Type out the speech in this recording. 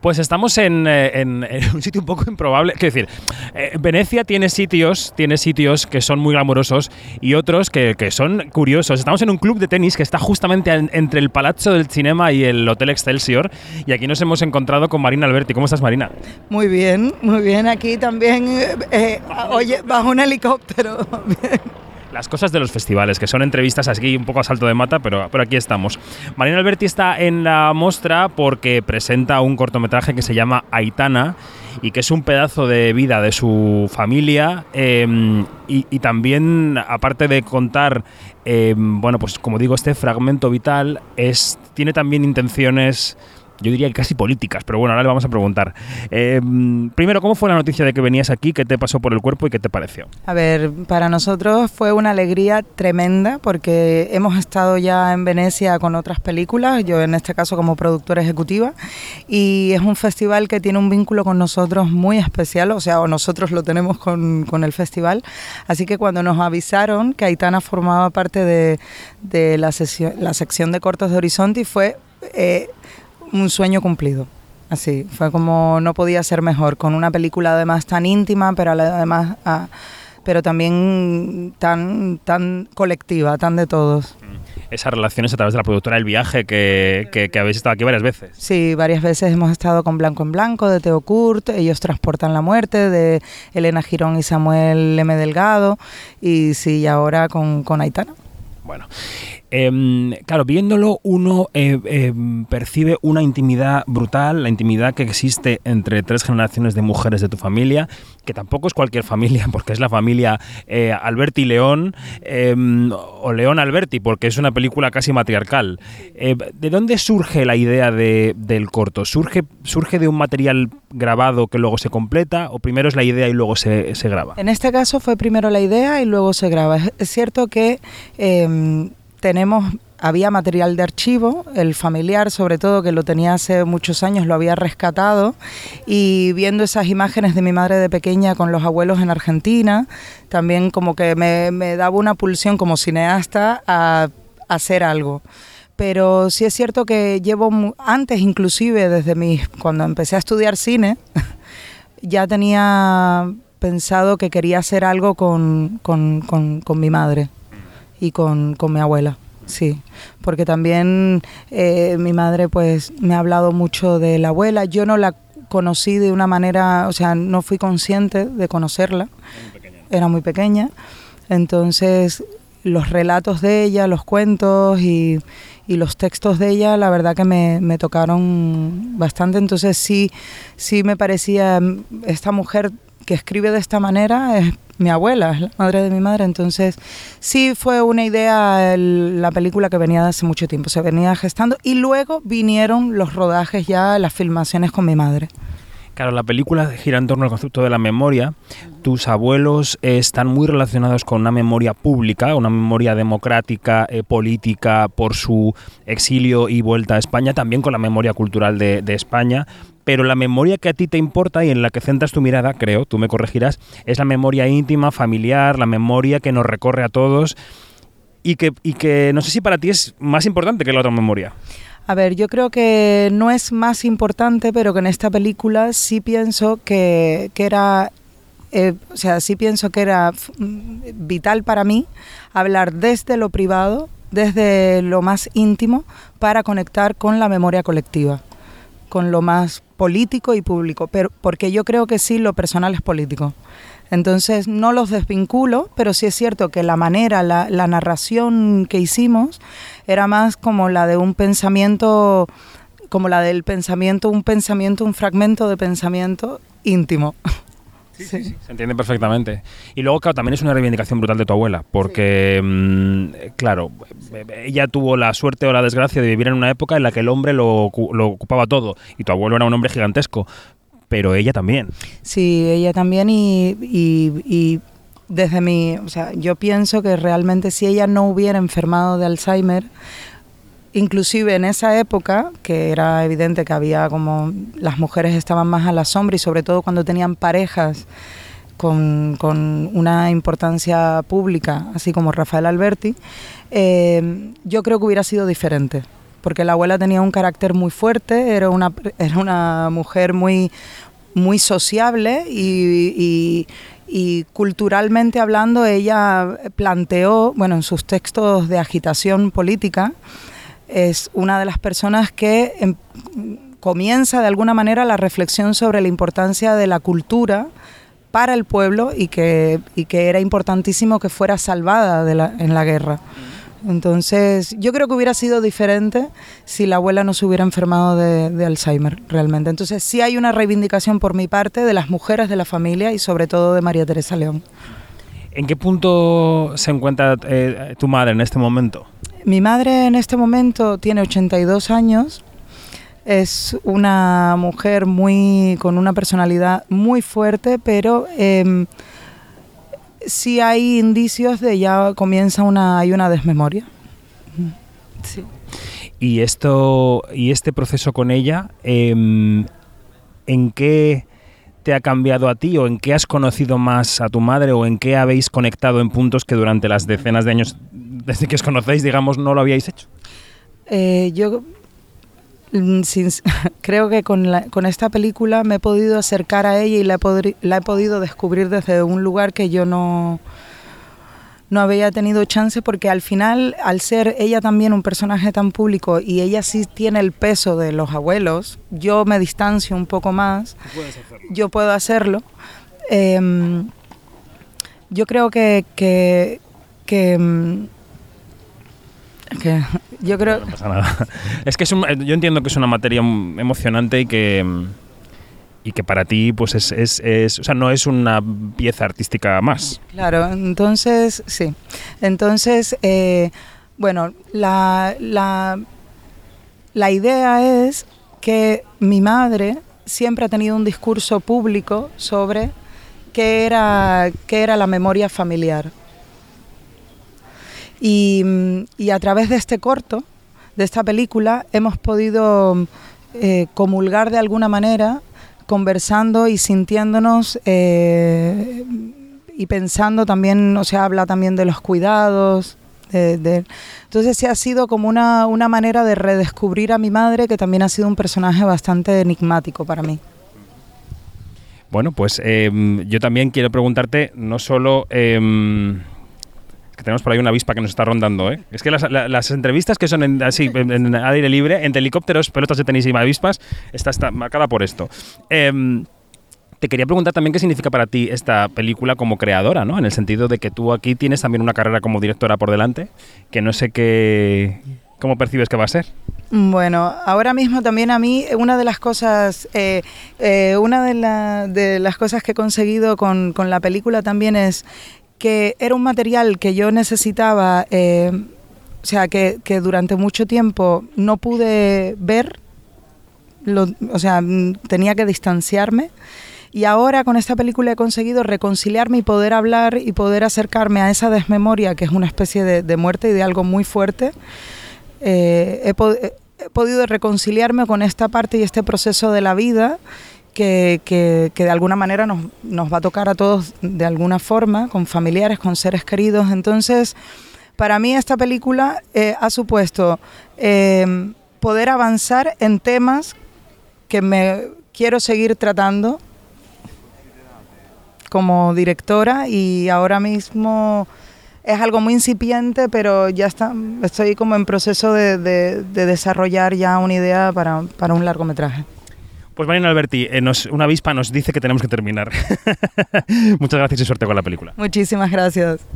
Pues estamos en, eh, en- un sitio un poco improbable. Quiero decir, eh, Venecia tiene sitios, tiene sitios que son muy glamurosos y otros que, que son curiosos. Estamos en un club de tenis que está justamente en- entre el Palazzo del Cinema y el Hotel Excelsior. Y aquí nos hemos encontrado con Marina Alberti. ¿Cómo estás, Marina? Muy bien, muy bien. Aquí también, eh, eh, oye, bajo un helicóptero. Las cosas de los festivales, que son entrevistas aquí un poco a salto de mata, pero, pero aquí estamos. Marina Alberti está en la mostra porque presenta un cortometraje que se llama Aitana y que es un pedazo de vida de su familia eh, y, también, aparte de contar, eh, bueno, pues como digo, este fragmento vital, es, tiene también intenciones yo diría que casi políticas, pero bueno, ahora le vamos a preguntar. Eh, primero, ¿cómo fue la noticia de que venías aquí? ¿Qué te pasó por el cuerpo y qué te pareció? A ver, para nosotros fue una alegría tremenda porque hemos estado ya en Venecia con otras películas, yo en este caso como productora ejecutiva, y es un festival que tiene un vínculo con nosotros muy especial, o sea, o nosotros lo tenemos con, con el festival, así que cuando nos avisaron que Aitana formaba parte de, de la, sesión- la sección de cortos de Horizonte fue eh, un sueño cumplido. Así, fue como no podía ser mejor, con una película además tan íntima, pero además, ah, pero también tan, tan colectiva, tan de todos. esas relaciones a través de la productora El Viaje, que, que- que habéis estado aquí varias veces. Sí, varias veces hemos estado con Blanco en Blanco, de Teo Kurt, ellos transportan la muerte, de Elena Girón y Samuel M. Delgado, y sí, y ahora con, con Aitana. Bueno, em, claro, viéndolo uno eh, em, percibe una intimidad brutal, la intimidad que existe entre tres generaciones de mujeres de tu familia, que tampoco es cualquier familia, porque es la familia eh, Alberti León em, o León Alberti, porque es una película casi matriarcal. Eh, ¿De dónde surge la idea de- del corto? ¿Surge, ¿Surge de un material grabado que luego se completa o primero es la idea y luego se, se graba? En este caso fue primero la idea y luego se graba. Es, cierto que tenemos, había material de archivo, el familiar sobre todo, que lo tenía hace muchos años, lo había rescatado, y viendo esas imágenes de mi madre de pequeña con los abuelos en Argentina, también como que me, me daba una pulsión como cineasta a, hacer algo. Pero sí es cierto que llevo antes inclusive desde mis cuando empecé a estudiar cine ya tenía pensado que quería hacer algo con, con- con- con mi madre y con, con mi abuela. Sí, porque también eh, mi madre pues me ha hablado mucho de la abuela. Yo no la conocí de una manera, o sea, no fui consciente de conocerla. Era muy pequeña. Entonces, los relatos de ella, los cuentos y, y los textos de ella, la verdad que me, me tocaron bastante. Entonces, sí, sí me parecía mm, esta mujer que escribe de esta manera es mi abuela, es la madre de mi madre. Entonces, sí fue una idea la película que venía de hace mucho tiempo, se venía gestando y luego vinieron los rodajes ya, las filmaciones con mi madre. Claro, la película gira en torno al concepto de la memoria. Tus abuelos eh, están muy relacionados con una memoria pública, una memoria democrática, eh, política, por su exilio y vuelta a España, también con la memoria cultural de España. Pero la memoria que a ti te importa y en la que centras tu mirada, creo, tú me corregirás, es la memoria íntima, familiar, la memoria que nos recorre a todos y que, y que no sé si para ti es más importante que la otra memoria. A ver, yo creo que no es más importante, pero que en esta película sí pienso que, que era, eh, o sea, sí pienso que era mm, vital para mí hablar desde lo privado, desde lo más íntimo, para conectar con la memoria colectiva, con lo más político y público, pero porque yo creo que sí lo personal es político. Entonces no los desvinculo, pero sí es cierto que la manera, la, la narración que hicimos era más como la de un pensamiento, como la del pensamiento, un pensamiento, un fragmento de pensamiento íntimo. Sí, sí, sí, se entiende perfectamente. Y luego, claro, también es una reivindicación brutal de tu abuela, porque, mm, claro, ella tuvo la suerte o la desgracia de vivir en una época en la que el hombre lo, lo ocupaba todo, y tu abuelo era un hombre gigantesco, pero ella también. Sí, ella también y, y- y desde mi, o sea, yo pienso que realmente si ella no hubiera enfermado de Alzheimer, inclusive en esa época, que era evidente que había como las mujeres estaban más a la sombra y sobre todo cuando tenían parejas con, con una importancia pública, así como Rafael Alberti, eh, yo creo que hubiera sido diferente. porque la abuela tenía un carácter muy fuerte, era una, era una mujer muy, muy sociable y, y culturalmente hablando ella planteó, bueno, en sus textos de agitación política, es una de las personas que em, comienza de alguna manera la reflexión sobre la importancia de la cultura para el pueblo y que, y que era importantísimo que fuera salvada en la guerra. Entonces, yo creo que hubiera sido diferente si la abuela no se hubiera enfermado de, de, Alzheimer, realmente. Entonces, sí hay una reivindicación por mi parte de las mujeres de la familia y sobre todo de María Teresa León. ¿En qué punto se encuentra eh, tu madre en este momento? Mi madre en este momento tiene 82 años. Es una mujer muy con una personalidad muy fuerte, pero eh, sí hay indicios de ya comienza una hay una desmemoria. Sí. Y esto y este proceso con ella, eh, ¿en qué te ha cambiado a ti o en qué has conocido más a tu madre o en qué habéis conectado en puntos que durante las decenas de años desde que os conocéis, digamos, no lo habíais hecho? Eh, yo sin, creo que con, la, con, esta película me he podido acercar a ella y la he, la he podido descubrir desde un lugar que yo no, no había tenido chance porque al final, al ser ella también un personaje tan público y ella sí tiene el peso de los abuelos, yo me distancio un poco más, yo puedo hacerlo. Eh, yo creo que, que, que que yo creo. No pasa nada. Es que es un, yo entiendo que es una materia emocionante y que y que para ti pues es, es, es, o sea no es una pieza artística más. Claro, entonces sí. Entonces eh, bueno la, la la idea es que mi madre siempre ha tenido un discurso público sobre qué era, qué era la memoria familiar. Y, y, a través de este corto, de esta película, hemos podido eh, comulgar de alguna manera, conversando y sintiéndonos eh, y pensando también, o sea, habla también de los cuidados. De, entonces sí ha sido como una, una manera de redescubrir a mi madre, que también ha sido un personaje bastante enigmático para mí. Bueno, pues eh, yo también quiero preguntarte, no solo... Eh, que tenemos por ahí una avispa que nos está rondando. ¿eh? Es que las, entrevistas que son en, así, en, aire libre, entre helicópteros, pelotas de tenis y avispas, está, está marcada por esto. Eh, te quería preguntar también qué significa para ti esta película como creadora, ¿no? En el sentido de que tú aquí tienes también una carrera como directora por delante, que no sé qué... ¿Cómo percibes que va a ser? Bueno, ahora mismo también a mí una de las cosas, eh, eh, una de, de, las cosas que he conseguido con, con la película también es que era un material que yo necesitaba, eh, o sea, que, que, durante mucho tiempo no pude ver, o sea, tenía que distanciarme. Y ahora con esta película he conseguido reconciliarme y poder hablar y poder acercarme a esa desmemoria, que es una especie de, muerte y de algo muy fuerte. Eh, he podido reconciliarme con esta parte y este proceso de la vida que, de alguna manera nos, nos va a tocar a todos de alguna forma, con familiares, con seres queridos. Entonces, para mí esta película eh, ha supuesto eh, poder avanzar en temas que me quiero seguir tratando como directora y ahora mismo es algo muy incipiente, pero ya está, estoy como en proceso de, de, de desarrollar ya una idea para un largometraje. Pues Marina Alberti, eh, una avispa nos dice que tenemos que terminar. Muchas gracias y suerte con la película. Muchísimas gracias.